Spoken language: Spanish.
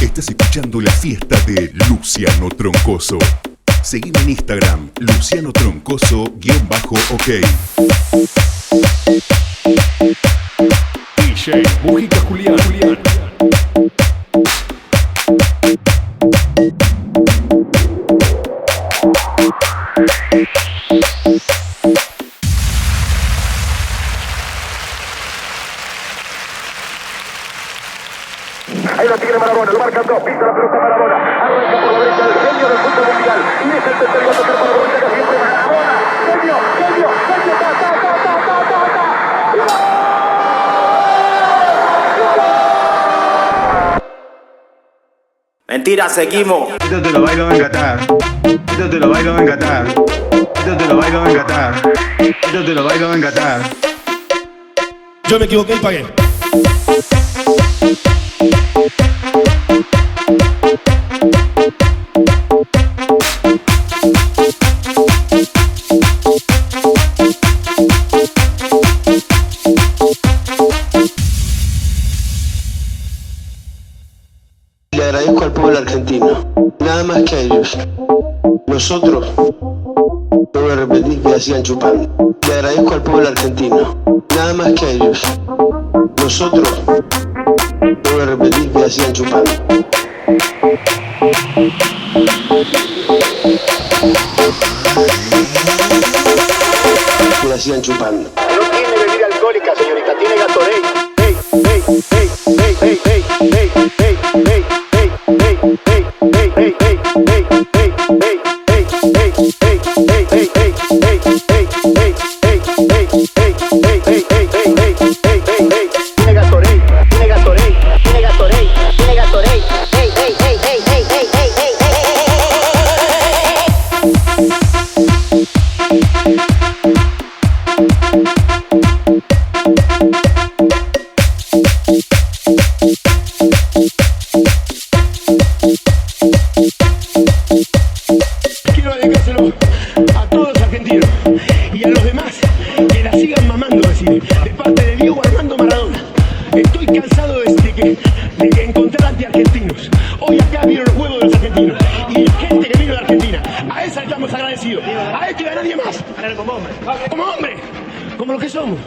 Estás escuchando la fiesta de Luciano Troncoso. Seguime en Instagram, Luciano Troncoso-OK. DJ Mujica. Julián. Ahí la tiene Marabona, lo marcan dos, pisa la pelota Marabona, arranca por la derecha el genio del fútbol mundial, y es el tercer gol para la bolita que siempre Marabona, genio, genio, genio, ta, ta, ta, ta, ta, ta, ta. Mentira, seguimos. Esto te lo bailo en Qatar. Esto te lo bailo en Qatar. Esto te lo bailo en Qatar. Esto te lo bailo en Qatar. Yo me equivoqué y pagué. Agradezco al pueblo argentino, nada más que a ellos. Nosotros, no voy a repetir que sigan chupando. Le agradezco al pueblo argentino, nada más que a ellos. Nosotros, no voy a repetir que sigan chupando. Que sigan chupando. Hey, y a los demás que la sigan mamando, decir, de parte de Diego Armando Maradona. Estoy cansado de, que, de que encontrar antiargentinos. Hoy acá vieron los juegos de los argentinos y la gente que vino de Argentina. A esa estamos agradecidos. A este y a nadie más. Como hombre. Como hombre. Como lo que somos.